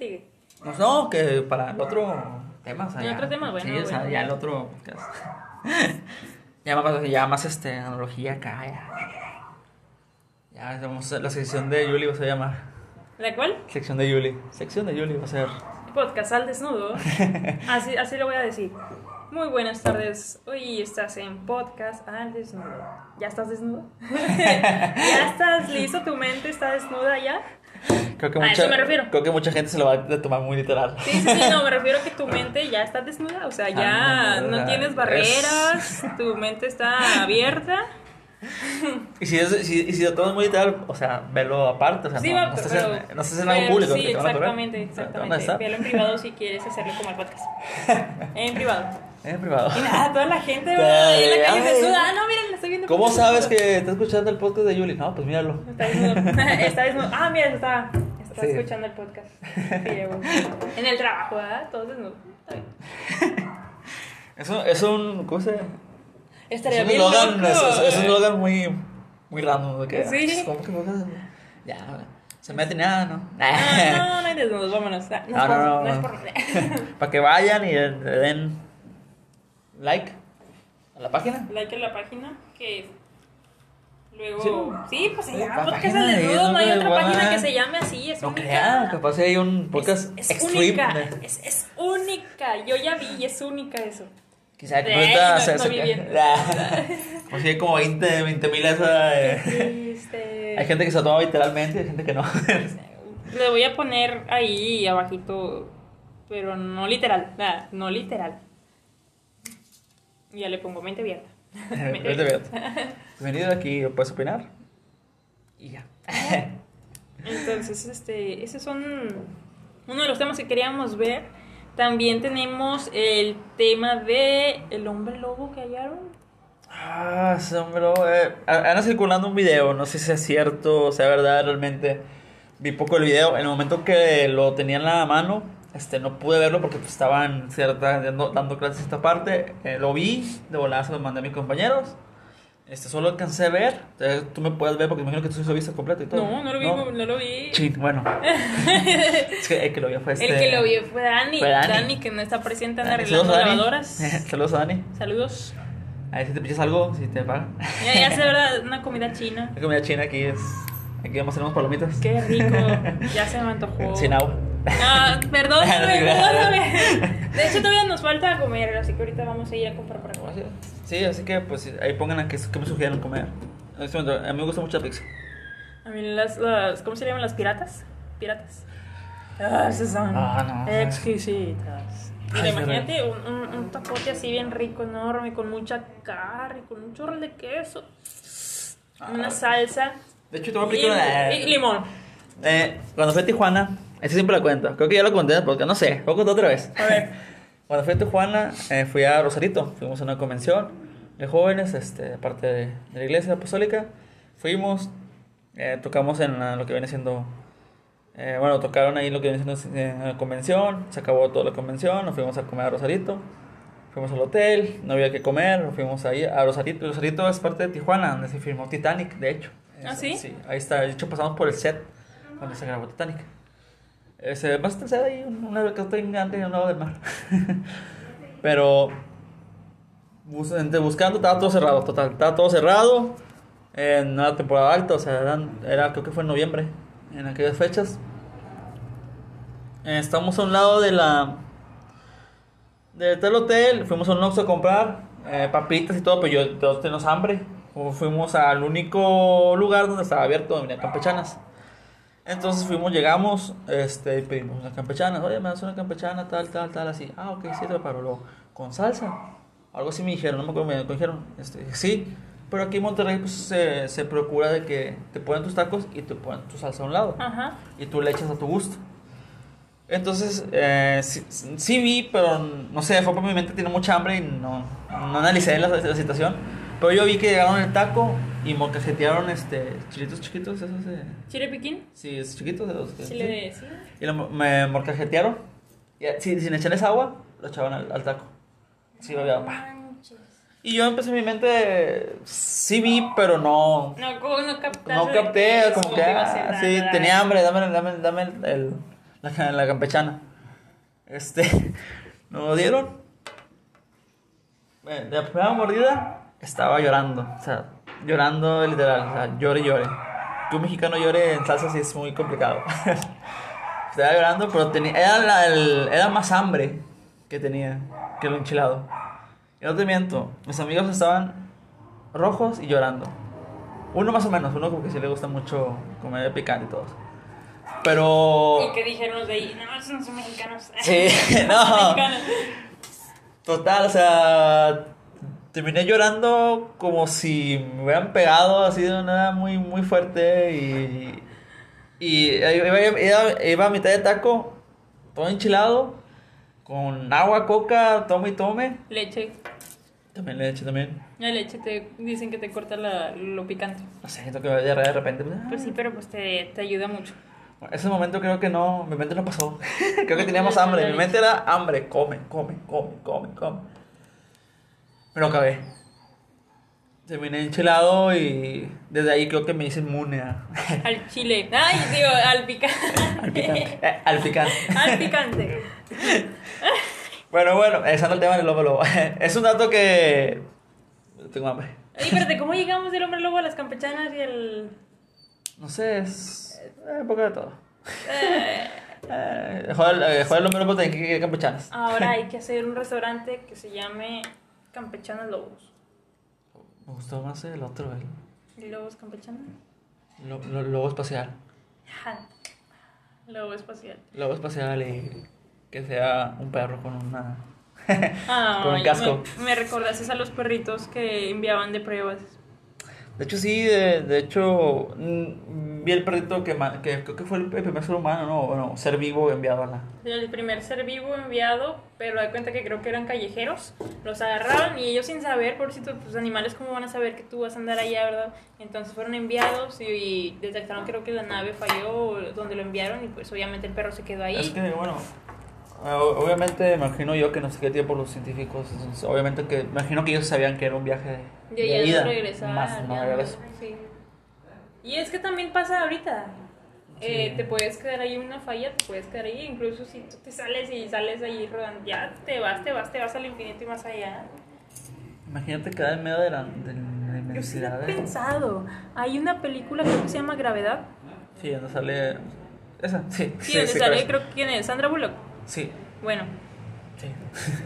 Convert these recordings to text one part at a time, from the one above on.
sigue? No, que para el otro tema. O sea, El ya- otro tema, bueno, Sí, o sea, bueno. ya el otro podcast. ya más, ya más este, analogía acá, ya. Ya, vamos a la sección de Yuli, va a llamar. ¿La cual? Sección de Yuli. Sección de Yuli va a ser. Podcast al desnudo. Así, así lo voy a decir. Muy buenas tardes. Hoy estás en Podcast al desnudo. ¿Ya estás desnudo? ¿Ya estás listo? ¿Tu mente está desnuda ya? Creo que A mucha, eso me refiero. Creo que mucha gente se lo va a tomar muy literal. Sí, sí, sí, no, me refiero a que tu mente ya está desnuda. O sea, ya Ah, no, no es- tienes barreras, tu mente está abierta. Y si, es, si, y si lo tomas muy literal, o sea, velo aparte, o sea, Sí, no, va, no estés pero- en, no estés en algo público. Sí, exactamente, exactamente. en privado si quieres hacerlo como el podcast. En privado. En privado. Y nada, toda la gente Te- va ahí en la calle ay. desnuda. Ah, no, miren, la estoy viendo. ¿Cómo sabes que está escuchando el podcast de Yuli? No, pues míralo. Está desnudo. Está desnudo. Ah, mira, está, está Sí. escuchando el podcast. Sí, llegó. En el trabajo, ¿verdad? Todo desnudo. Está bien. Eso es un. ¿Cómo se.? Estaría es un loco. es, es- es un eslogan muy. Muy random. ¿de qué? Sí. ¿Cómo que podcast? Ya, se mete nada, ¿no? Ah, no, no hay desnudos, vámonos. Ah, No, No, es por, no, no. no es por- Para que vayan y den like a la página. like en la página que luego Sí. sí, pues se llama podcast al de desnudo no hay otra igual. página que se llame así es No única crean, capaz hay un podcast es, es única es, es única yo ya vi y es única eso Quizá que se no- no se- bien. Pues sí, hay como 20 mil esa. eh, Hay gente que se lo toma literalmente y hay gente que no. le voy a poner ahí abajito pero no literal nada no literal ya le pongo mente abierta Mente vete. Bienvenido aquí, puedes opinar. Y ya. Entonces, este, esos son uno de los temas que queríamos ver. También tenemos el tema de el hombre lobo que hallaron. Ah, sí, hombre, eh, anda circulando un video, no sé si es cierto, o sea verdad, realmente vi poco el video. En el momento que lo tenía en la mano, este, no pude verlo porque pues, estaban cierta, dando, dando clases esta parte. Eh, lo vi, de volada se lo mandé a mis compañeros. Este, solo alcancé a ver. Eh, tú me puedes ver porque imagino que tú sí lo viste completo y todo. No, no lo vi, no, lo vi. Chin, bueno. es que el que lo vio fue este. El que lo vio fue Dani. Fue Dani. Dani. que no está presente, anda arreglando lavadoras. Saludos a Dani. Saludos. A ver si te pichas algo, si te pagan. Ya, ya se verdad, una comida china. La comida china aquí es. Aquí vamos a hacer unas palomitas. Qué rico. Ya se me antojó. Sin agua. Ah, perdóname. De hecho, todavía nos falta comer, así que ahorita vamos a ir a comprar para comer. Sí, así que pues ahí pongan a qué, qué me sugieren comer. En este momento, a mí me gusta mucho la pizza. A mí las, las ¿cómo se llaman las piratas? Piratas. Ah, esas son Ah, no. exquisitas. Mira, Ay, imagínate un, un, un tapote así bien rico, enorme, con mucha carne, con un chorro de queso, una Ah. salsa De hecho, te voy a y, una. y limón. Eh, cuando fui a Tijuana, ese siempre lo cuento. Creo que ya lo conté porque no sé, voy a contar otra vez. A ver. Cuando fui a Tijuana, eh, fui a Rosarito. Fuimos a una convención de jóvenes, este, parte de, de la iglesia apostólica. Fuimos, eh, tocamos en la- lo que viene siendo. eh, bueno, tocaron ahí lo que viene siendo la convención. Se acabó toda la convención. Nos fuimos a comer a Rosarito. Fuimos al hotel, no había que comer. Nos fuimos ahí a Rosarito. Rosarito es parte de Tijuana, donde se filmó Titanic, de hecho. ¿Ah, sí? Sí, ahí está. De hecho, pasamos por el set donde se grabó Titanic. Eh, se va a estar ahí una que estoy grande en un lado del mar. Pero buscando estaba todo cerrado, total, estaba todo cerrado. En una temporada alta, o sea, eran- era creo que fue en noviembre, en aquellas fechas. Estamos a un lado de la de tal hotel, fuimos a un Oxxo a comprar eh, papitas y todo, pero yo todos tenemos hambre. Fu- Fuimos al único lugar donde estaba abierto, venían campechanas. Entonces fuimos, llegamos, este, y pedimos unas campechanas. Oye, me das una campechana, tal, tal, tal, así. Ah, ok, sí, te preparo. Luego, con salsa. Algo así me dijeron, no me acuerdo, me dijeron. Este, sí, pero aquí en Monterrey pues, se, se procura de que te ponen tus tacos y te ponen tu salsa a un lado. Ajá. Y tú le echas a tu gusto. Entonces, eh, sí, sí vi, pero no sé, fue por mi mente, tiene mucha hambre y no, no analicé la, la situación. Pero yo vi que llegaron el taco y molcajetearon este, chilitos chiquitos, esos de... ¿Chile piquín? Sí, es chiquitos de los que... Chile de... Sí. Y lo, me molcajetearon. Y, sin, sin echarles agua, lo echaban al, al taco. Sí, lo había... pa. Y yo empecé en mi mente, sí vi, pero no... No, como no captaste. No capté, como que, ah, sí, la- tenía hambre, dame, dame, dame el, el- la, la campechana. Este, nos lo dieron. Eh, De la primera mordida estaba llorando, o sea, llorando literal, o sea, llore llore. Que un mexicano llore en salsa sí es muy complicado. estaba llorando, pero tenía, era, la- el- era más hambre que tenía que lo enchilado. Y no te miento, mis amigos estaban rojos y llorando. Uno más o menos, uno como que sí le gusta mucho comer picante y todo. Pero... ¿Y qué dijeron los de ahí? No, esos no son mexicanos. Sí, Son no. Total, o sea, terminé llorando como si me hubieran pegado así de una muy, muy fuerte y, y iba, iba- iba a mitad de taco, todo enchilado, con agua, coca, tome y tome. Leche. También leche, también. La leche te dicen que te corta la- lo picante. No sé, siento que diarrea de repente. pues, ah. Pues sí, pero pues te, te ayuda mucho. Ese momento creo que no, mi mente no pasó. creo que teníamos hambre. Mi mente era hambre, come, come, come, come, come. Pero acabé. Terminé enchilado y desde ahí creo que me hice inmune a- Al chile. Ay, digo, al picante. al picante. Eh, al picante. al picante. Bueno, bueno, empezando el tema del lobo lobo. es un dato que... Tengo hambre. Ay, espérate, ¿cómo llegamos del hombre lobo a las campechanas y el. No sé, es... eh, un poco de todo. Eh, Eh, joder, eh, joder, el hombre lobo tiene que ir campechanas. ahora hay que hacer un restaurante que se llame Campechanas Lobos. Me gustó más el otro, ¿Y Lobos Campechanas? lo- lo- lobo espacial. Lobo espacial. Lobo espacial y que sea un perro con una... Ah, Con un casco. Me, me recordaste a los perritos que enviaban de pruebas. De hecho, sí, de, de hecho, mm, vi el perrito que, que creo que fue el primer ser humano, ¿no? Bueno, ser vivo enviado a la... El primer ser vivo enviado, pero da cuenta que creo que eran callejeros. Los agarraron y ellos sin saber, por si tus animales, ¿cómo van a saber que tú vas a andar allá, verdad? Entonces fueron enviados y, y detectaron, creo que la nave falló donde lo enviaron y pues obviamente el perro se quedó ahí. Es que, bueno, obviamente imagino yo que no sé qué tiempo los científicos, obviamente que, imagino que ellos sabían que era un viaje de, Y de ella ida, más no ya regreso. sí. Y es que también pasa ahorita. Eh, Sí. te puedes quedar ahí una falla, te puedes quedar ahí, incluso si tú te sales y sales ahí rodando, ya te vas, te vas, te vas al infinito y más allá. Imagínate quedar en medio de la, de la Yo sí inmensidad. he de- pensado. Hay una película que se llama Gravedad. Sí, donde sale... Esa, sí. Sí, donde sí, sale, creo- creo que quién es, Sandra Bullock. Sí, Bueno, sí.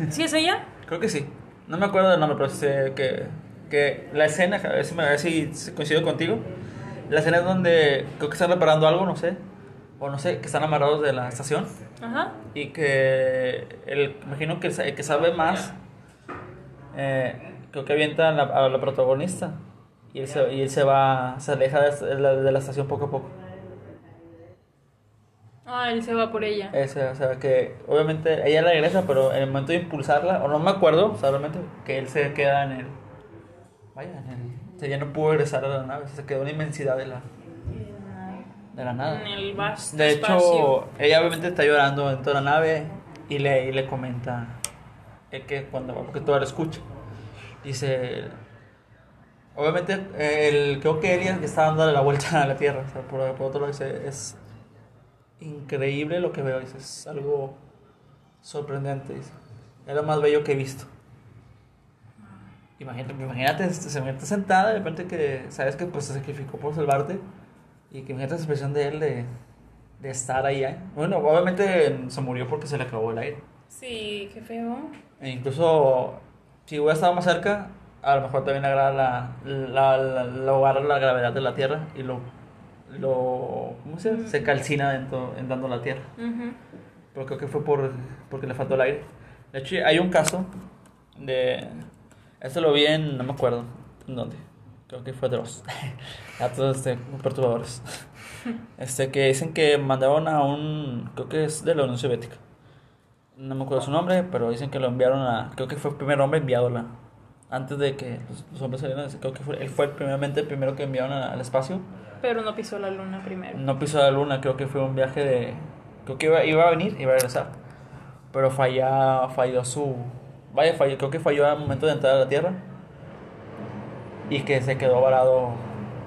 ¿sí es ella? Creo que sí. No me acuerdo del nombre, pero sé que, que la escena, a ver si, me, a ver si coincido contigo. La escena es donde creo que están reparando algo, no sé. O no sé, que están amarrados de la estación. Ajá. Y que el, imagino que el, que sabe más, eh, creo que avienta a la, a la protagonista. Y él, se, y él se va, se aleja de la, de la estación poco a poco. Ah, él se va por ella. Ese, o sea, que obviamente ella regresa, pero en el momento de impulsarla, o no me acuerdo, o sea, realmente, que él se queda en el. Vaya, en el. O sea, ya no pudo regresar a la nave, se quedó en la inmensidad de la, de la nada. En el vasto De hecho, espacio. ella obviamente está llorando dentro de la nave y le, y le comenta eh, que cuando, porque todo lo escucha. Dice, obviamente, el, creo que él ya está dándole la vuelta a la Tierra, o sea, por, por otro lado dice, es increíble lo que veo, dice, es algo sorprendente, dice, es lo más bello que he visto. Imagínate, imagínate, se mete sentada de repente que sabes que pues se sacrificó por salvarte y que imagínate esa expresión de él de, de estar ahí. ¿eh? Bueno, obviamente se murió porque se le acabó el aire. Sí, qué feo. E incluso si hubiera estado más cerca, a lo mejor también agrada la, la, la, la, la gravedad de la Tierra y lo, lo ¿cómo se? Se calcina dentro, entrando a la Tierra. Ujú. Pero creo que fue por, porque le faltó el aire. De hecho, hay un caso de... Esto lo vi en... No me acuerdo. ¿En dónde? Creo que fue de los... Datos este, perturbadores. Este, que dicen que mandaron a un... Creo que es de la Unión Soviética. No me acuerdo su nombre, pero dicen que lo enviaron a... Creo que fue el primer hombre enviado a la... Antes de que los, los hombres salieran, creo que fue, él fue primeramente el primero que enviaron a- al espacio. Pero no pisó la luna primero. No pisó la luna, creo que fue un viaje de... Creo que iba, iba a venir, iba a regresar. Pero falla, falló su... Vaya, falló, creo que falló al momento de entrar a la Tierra. Y que se quedó varado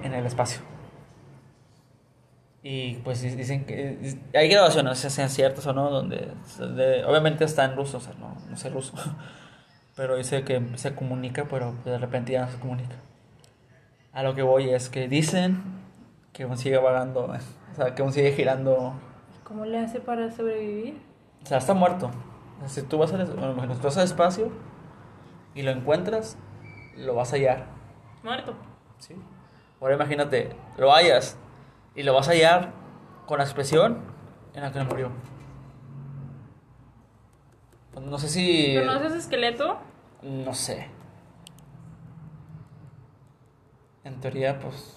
en el espacio. Y pues di- dicen que hay grabaciones, sean ciertas o no, donde, donde- obviamente está en ruso, o sea, no, no sé ruso, pero dice que se comunica, pero de repente ya no se comunica. A lo que voy es que dicen que aún sigue vagando, o sea, que aún sigue girando, ¿Cómo le hace para sobrevivir? o sea, está muerto. O sea, si tú vas al, bueno, tú vas al espacio y lo encuentras, lo vas a hallar. Muerto. ¿sí? Ahora imagínate, lo hallas y lo vas a hallar con la expresión en la que murió. Pues No sé si... ¿Conoces esqueleto? No sé. En teoría, pues...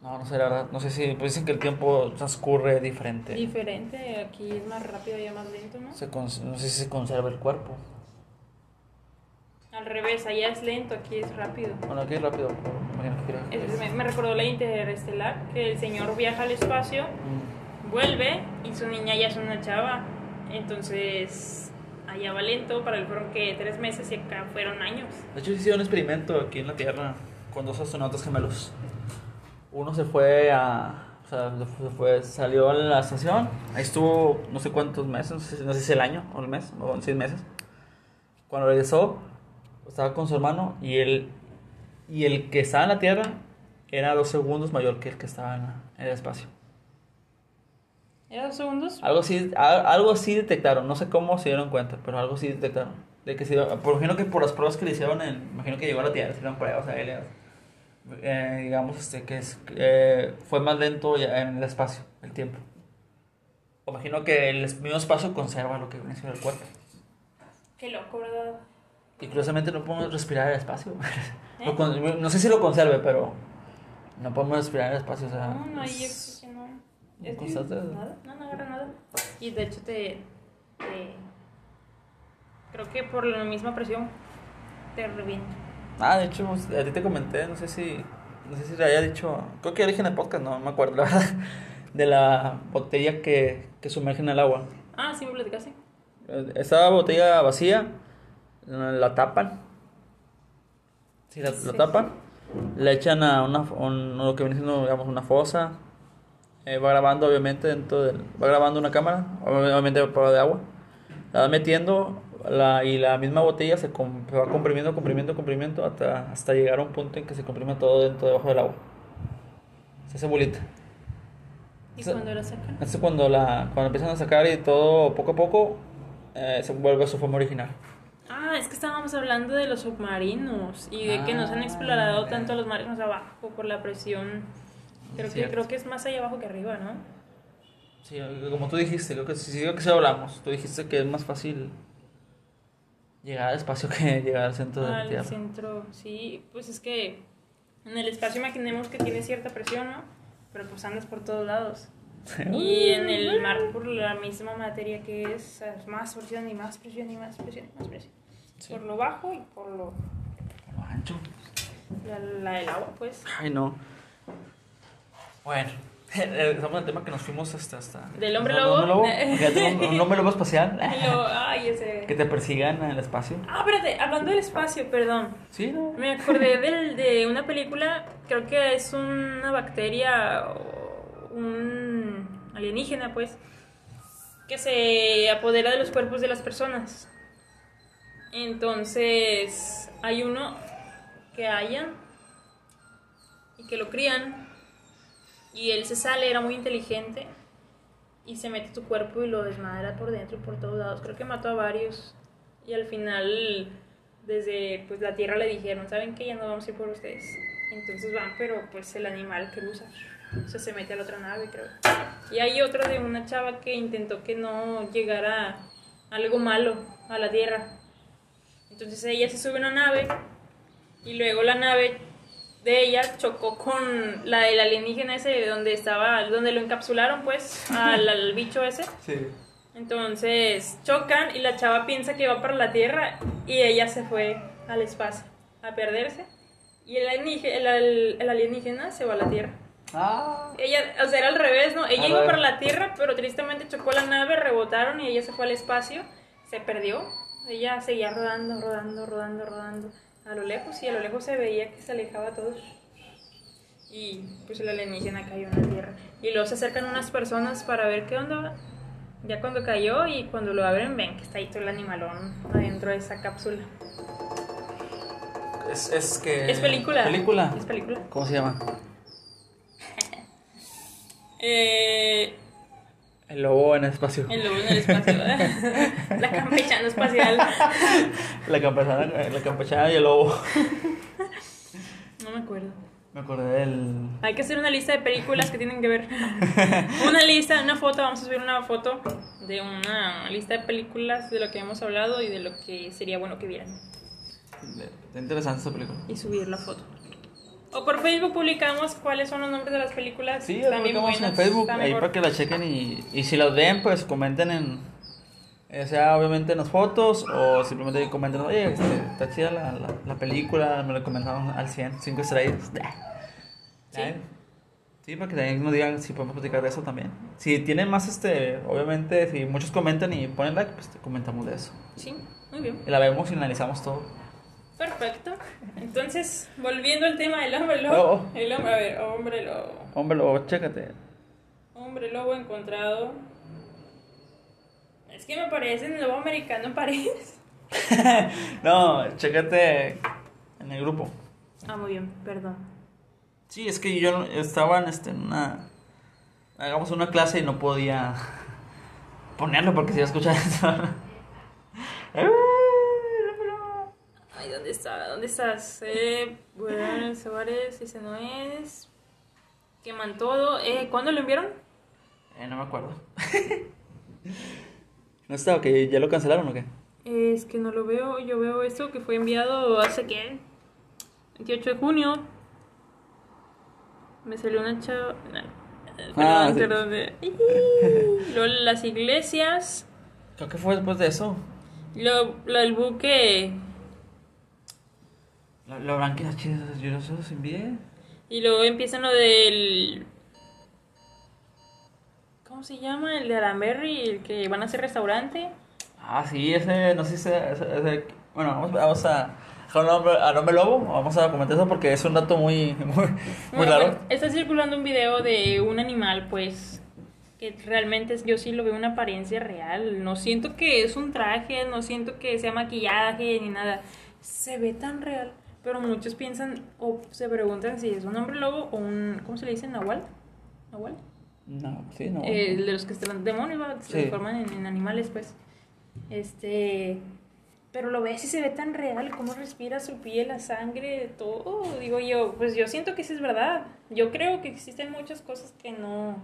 No, no sé, la verdad. No sé si... Pues dicen que el tiempo transcurre diferente. Diferente, aquí es más rápido y más lento, ¿no? Se cons- no sé si se conserva el cuerpo. Al revés, allá es lento, aquí es rápido. Bueno, aquí rápido. pero imagino que creo que Es- me, me recordó la interestelar, que el señor viaja al espacio, Mm. vuelve y su niña ya es una chava. Entonces, allá va lento, para él fueron que tres meses y acá fueron años. De hecho, hicieron un experimento aquí en la Tierra con dos astronautas gemelos. Uno se fue a. O sea, se fue, salió a la estación. Ahí estuvo no sé cuántos meses, no sé, si el año o el mes, o seis meses. Cuando regresó, estaba con su hermano y él. Y el que estaba en la Tierra era dos segundos mayor que el que estaba en el espacio. ¿Era dos segundos? Algo así, a- algo así detectaron, no sé cómo se dieron cuenta, pero algo sí detectaron. De que se, por imagino que por las pruebas que le hicieron, en, imagino que llegó a la Tierra, le hicieron pruebas a él, eh, digamos este, que es, eh, fue más lento ya en el espacio, el tiempo. O Imagino que el mismo espacio conserva lo que viene siendo el cuerpo. Qué loco, ¿verdad? Y curiosamente no podemos respirar el espacio. ¿Eh? No sé si lo conserve, pero no podemos respirar el espacio. O sea, No, no es- oxígeno. ¿no Es que constante? nada, no, no agarra nada. Y de hecho te, te- Creo que por la misma presión te revienta. Ah, de hecho, a ti te comenté, no sé si, no sé si le había dicho, creo que ya dije en el podcast, no me acuerdo, la verdad, de la botella que, que sumerge en el agua. Ah, sí me platicaste. Esa botella vacía, la tapan, sí, la, Sí. la tapan, la echan a una, un- lo que viene siendo, digamos, una fosa, eh, va grabando obviamente dentro del, va grabando una cámara, obviamente prueba de agua, la va metiendo la, y la misma botella se, com- se va comprimiendo, comprimiendo, comprimiendo hasta, hasta llegar a un punto en que se comprime todo dentro debajo del agua. Se hace bolita. ¿Y Sí. cuando la sacan? Entonces cuando la cuando empiezan a sacar y todo poco a poco eh, se vuelve a su forma original. Ah, es que estábamos hablando de los submarinos y de que nos han Ah, explorado tanto los marinos abajo por la presión. Creo que, creo que es más allá abajo que arriba, ¿no? Sí, como tú dijiste, creo que sí, creo que sí hablamos. Tú dijiste que es más fácil llegar al espacio que llegar al centro de la Al Tierra. centro, sí, pues es que en el espacio imaginemos que tiene cierta presión, ¿no? Pero pues andas por todos lados. Y en el mar, por la misma materia que es, es más presión y más presión y más presión y más presión. Sí. Por lo bajo y por lo, Lo ancho. la, la del agua, pues. Ay, no. Bueno, estamos en el tema que nos fuimos hasta... hasta ¿Del hombre lobo? lobo. Un, un hombre lobo espacial. Y lo, ay, ese. que te persigan en el espacio. Ah, espérate, hablando del espacio, perdón. Sí, ¿no? Me acordé del, de una película, creo que es una bacteria o un alienígena, pues, que se apodera de los cuerpos de las personas. Entonces, hay uno que hallan y que lo crían y él se sale, era muy inteligente y se mete tu cuerpo y lo desmadra por dentro y por todos lados. Creo que mató a varios y al final desde pues la tierra le dijeron, ¿saben qué? Ya no vamos a ir por ustedes. Entonces van, pero pues el animal cruza. O sea, se mete a la otra nave, creo. Y hay otro de una chava que intentó que no llegara algo malo a la tierra. Entonces ella se sube a una nave y luego la nave de ella chocó con la del alienígena ese donde estaba, donde lo encapsularon pues al, al bicho ese. Sí. Entonces chocan y la chava piensa que va para la Tierra y ella se fue al espacio a perderse. Y el alienígena, el, el alienígena se va a la Tierra. Ah. Ella, o sea, era al revés, ¿no? Ella A iba ver. para la Tierra, pero tristemente chocó la nave, rebotaron y ella se fue al espacio, se perdió. Ella seguía rodando, rodando, rodando, rodando a lo lejos y a lo lejos se veía que se alejaba todo. y pues el alienígena cayó en la Tierra. Y luego se acercan unas personas para ver qué onda. Ya cuando cayó y cuando lo abren ven que está ahí todo el animalón adentro de esa cápsula. Es, es que. Es película. Película. Es película. ¿Cómo se llama? Eh, El lobo en el espacio. el lobo en el espacio. la campechana espacial. La campechana, la campechana y el lobo. No me acuerdo. Me acordé del. Hay que hacer una lista de películas que tienen que ver. Una lista, una foto, vamos a subir una foto de una lista de películas de lo que hemos hablado y de lo que sería bueno que vieran. Está interesante esa película. Y subir la foto. O por Facebook publicamos cuáles son los nombres de las películas. Sí, bien publicamos en buenas, Facebook, está ahí mejor. para que la chequen y, y si las ven, pues comenten en, eh, sea obviamente en las fotos o simplemente comenten, oye, este, está chida la, la, la película, me la comentaron al 100, 5 estrellas. Sí. Sí, para que también nos digan si podemos platicar de eso también. Si tienen más, este, obviamente, si muchos comentan y ponen like, pues te comentamos de eso. Sí, muy bien. Y la vemos y analizamos todo. Perfecto. Entonces, volviendo al tema del hombre lobo. Oh. El hombre, a ver, hombre lobo. Hombre, lobo, chécate. Hombre lobo encontrado. Es que me parece en el lobo americano parece. no, chécate en el grupo. Ah, muy bien, perdón. Sí, es que yo estaba en, este, en una. Hagamos una clase y no podía ponerlo porque si iba a escuchar eso. Ay, ¿dónde está? ¿Dónde estás? Eh, bueno, Suárez, ese no es. Queman todo. Eh, ¿Cuándo lo enviaron? Eh, no me acuerdo. ¿No está? ¿Que ya lo cancelaron o qué? Es que no lo veo. Yo veo esto que fue enviado hace qué? 28 de junio. Me salió una chava. no, Perdón, Ah, sí. perdón. Luego las iglesias. Creo que fue después de eso. Lo, lo del buque. Lo, lo y las chidas, yo no se los envié. Y luego empiezan lo del. ¿Cómo se llama? El de Aramberry, el que van a hacer restaurante. Ah, sí, ese, no sé si ese, ese- ese- bueno, vamos, vamos a dejar un nombre, a nombre lobo, vamos a comentar eso porque es un dato muy, muy, muy raro. bueno, está circulando un video de un animal, pues, que realmente yo sí lo veo una apariencia real. No siento que es un traje, no siento que sea maquillaje ni nada. Se ve tan real, pero muchos piensan o se preguntan si es un hombre lobo o un, ¿cómo se le dice? ¿Nahual? ¿Nahual? No, sí, no. Eh, de los que se demonios, se Sí. transforman en, en animales, pues. Este. Pero lo ves y se ve tan real, cómo respira su piel, la sangre, todo. Digo yo, pues yo siento que sí es verdad. Yo creo que existen muchas cosas que no.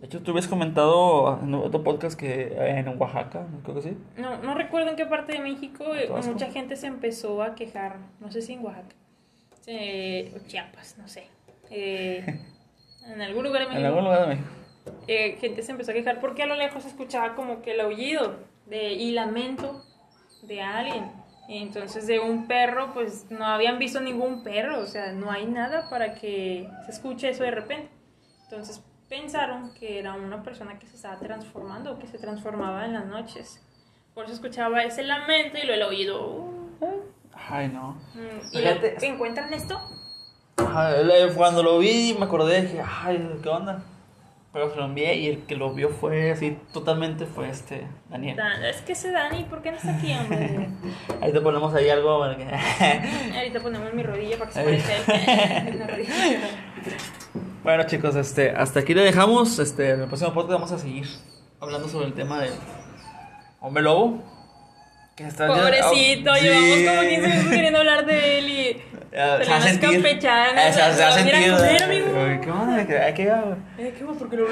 De hecho, tú habías comentado en otro podcast que en Oaxaca, ¿no? creo que sí. No, no recuerdo en qué parte de México eh, mucha gente se empezó a quejar. No sé si en Oaxaca. Eh, o Chiapas, no sé. Eh, en algún lugar de En México. algún lugar de México. eh, gente se empezó a quejar porque a lo lejos se escuchaba como que el aullido de, y lamento de alguien. Y entonces de un perro, pues no habían visto ningún perro, o sea, no hay nada para que se escuche eso de repente. Entonces pensaron que era una persona que se estaba transformando o que se transformaba en las noches. Por eso escuchaba ese lamento y luego el uh, Ay, no. mm, y Fíjate. ¿encuentran esto? El- Cuando lo vi me acordé, dije, ay, ¿qué onda? Pero se lo envié y el que lo vio fue así, totalmente fue este, Daniel. Dan- Es que ese Dani, ¿por qué no está aquí, hombre? Te ponemos ahí algo para que... Ahorita ponemos mi rodilla para que se Ay. parezca. Bueno chicos, este, hasta aquí le dejamos. Este, en el próximo podcast vamos a seguir hablando sobre el tema del hombre lobo. Que está Pobrecito, Ah, llevamos sí. como 15 minutos queriendo hablar de él y. Ya, Pero se va a unas sentir. campechanas, Eh, Se se comer, eh, amigo. uy, ¿Qué onda? ¿Qué, qué, qué? Eh, ¿Qué? Porque lo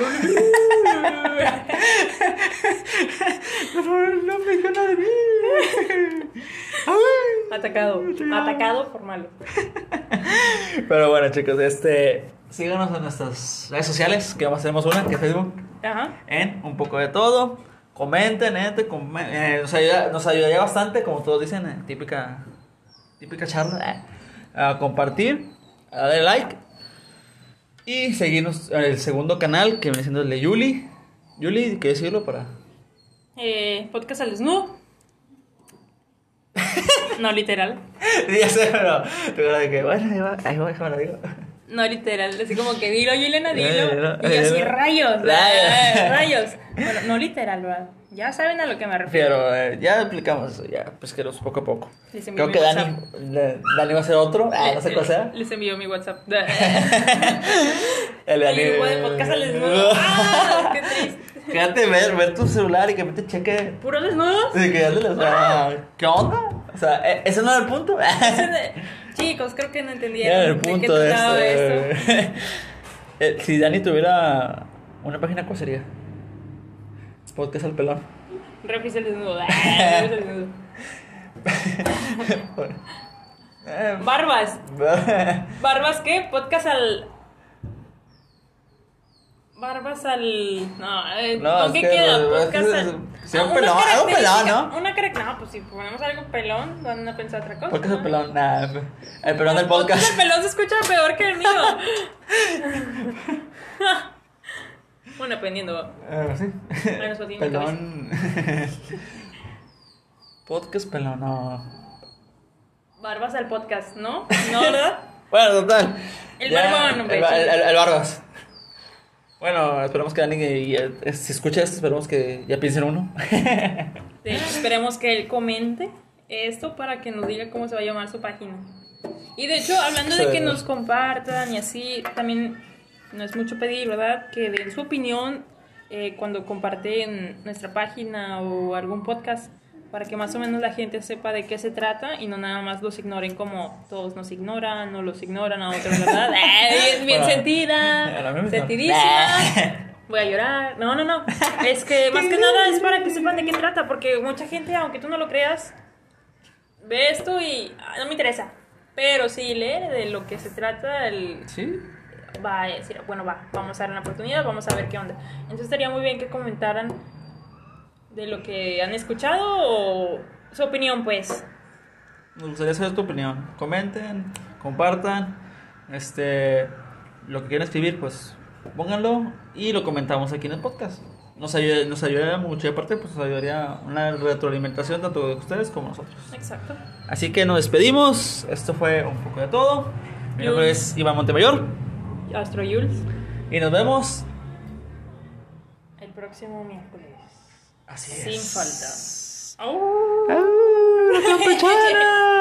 No, no me dijo nada de mí. Atacado. Atacado por malo. Pero bueno chicos, este, síganos en nuestras redes sociales, que vamos tenemos una, que es Facebook. Ajá. en un poco de todo. Comenten, eh, nos, ayuda, nos ayudaría bastante, como todos dicen, eh, típica, típica charla. eh, a compartir, a darle like y seguirnos en el segundo canal que viene siendo el de Yuli. Yuli, ¿qué decirlo para? Eh, podcast al desnudo. No literal. ya sé, pero, de que, bueno, ahí va, ahí va, ahí va, ahí va. No literal, así como que dilo, Yelena, dilo. Eh, Y yo así, eh, rayos, rayos. eh, rayos. Bueno, no literal, ¿verdad? Ya saben a lo que me refiero. Pero eh, ya explicamos eso, ya pesqueros poco a poco. Les Creo que Dani, le- Dani va a ser otro, ah, no sé cuál sea. Les envío mi WhatsApp. El Dani. de podcast al desnudo. ¡Ah! ¡Qué triste! Quédate ver, ver tu celular y que te cheque. ¿Puros desnudos? Sí, que ya te lo- o sea, ¿Qué onda? O sea, ¿e- ¿ese no era el punto? Chicos, creo que no entendieron el de qué punto de trataba esto. esto. Eh, si Dani tuviera una página, ¿cuál sería? Podcast al pelón. Refis el desnudo. Ah, Barbas. ¿Barbas qué? Podcast al. Barbas al. No, eh, No, ¿con qué que queda? Podcast al. Es- sí, un Ah, pelón, algo pelón, ¿no? Una carac- No, pues si ponemos algo pelón, van a pensar otra cosa. Podcast al ¿no? pelón, nah, el pelón del El podcast. del pelón se escucha peor que el mío. bueno, dependiendo. Sí. Bueno, eso tiene Pelón. Podcast pelón, no. Barbas al podcast, ¿no? ¿No, verdad? Bueno, total. El Ya, barbón, El, sí. el- el barbas. Bueno, esperamos que Dani, y, eh, si escucha esto, esperemos que ya piensen uno. De hecho, esperemos que él comente esto para que nos diga cómo se va a llamar su página. Y de hecho, hablando de Sí. que nos compartan y así, también no es mucho pedir, ¿verdad? Que den su opinión eh, cuando comparten nuestra página o algún podcast para que más o menos la gente sepa de qué se trata y no nada más los ignoren como todos nos ignoran o los ignoran a otros, ¿verdad? ¡Ay, bien, bien Bueno, sentida, sentidísima. Voy a llorar. No, no, no. Es que más que nada es para que sepan de qué trata, porque mucha gente, aunque tú no lo creas, ve esto y ah, no me interesa. Pero si lee de lo que se trata, el, Sí. va a decir, bueno, va, vamos a dar una oportunidad, vamos a ver qué onda. Entonces estaría muy bien que comentaran de lo que han escuchado o su opinión, pues. Nos gustaría saber tu opinión. Comenten, compartan. Este. Lo que quieran escribir, pues pónganlo y lo comentamos aquí en el podcast. Nos, ayuda, nos ayudaría mucho y aparte, pues nos ayudaría una retroalimentación tanto de ustedes como nosotros. Exacto. Así que nos despedimos. Esto fue un poco de todo. Mi nombre es Iván Montemayor Astro Jules, y nos vemos. el próximo miércoles. Así Sin es. falta. ¡Au! ¡Ah, la campechana!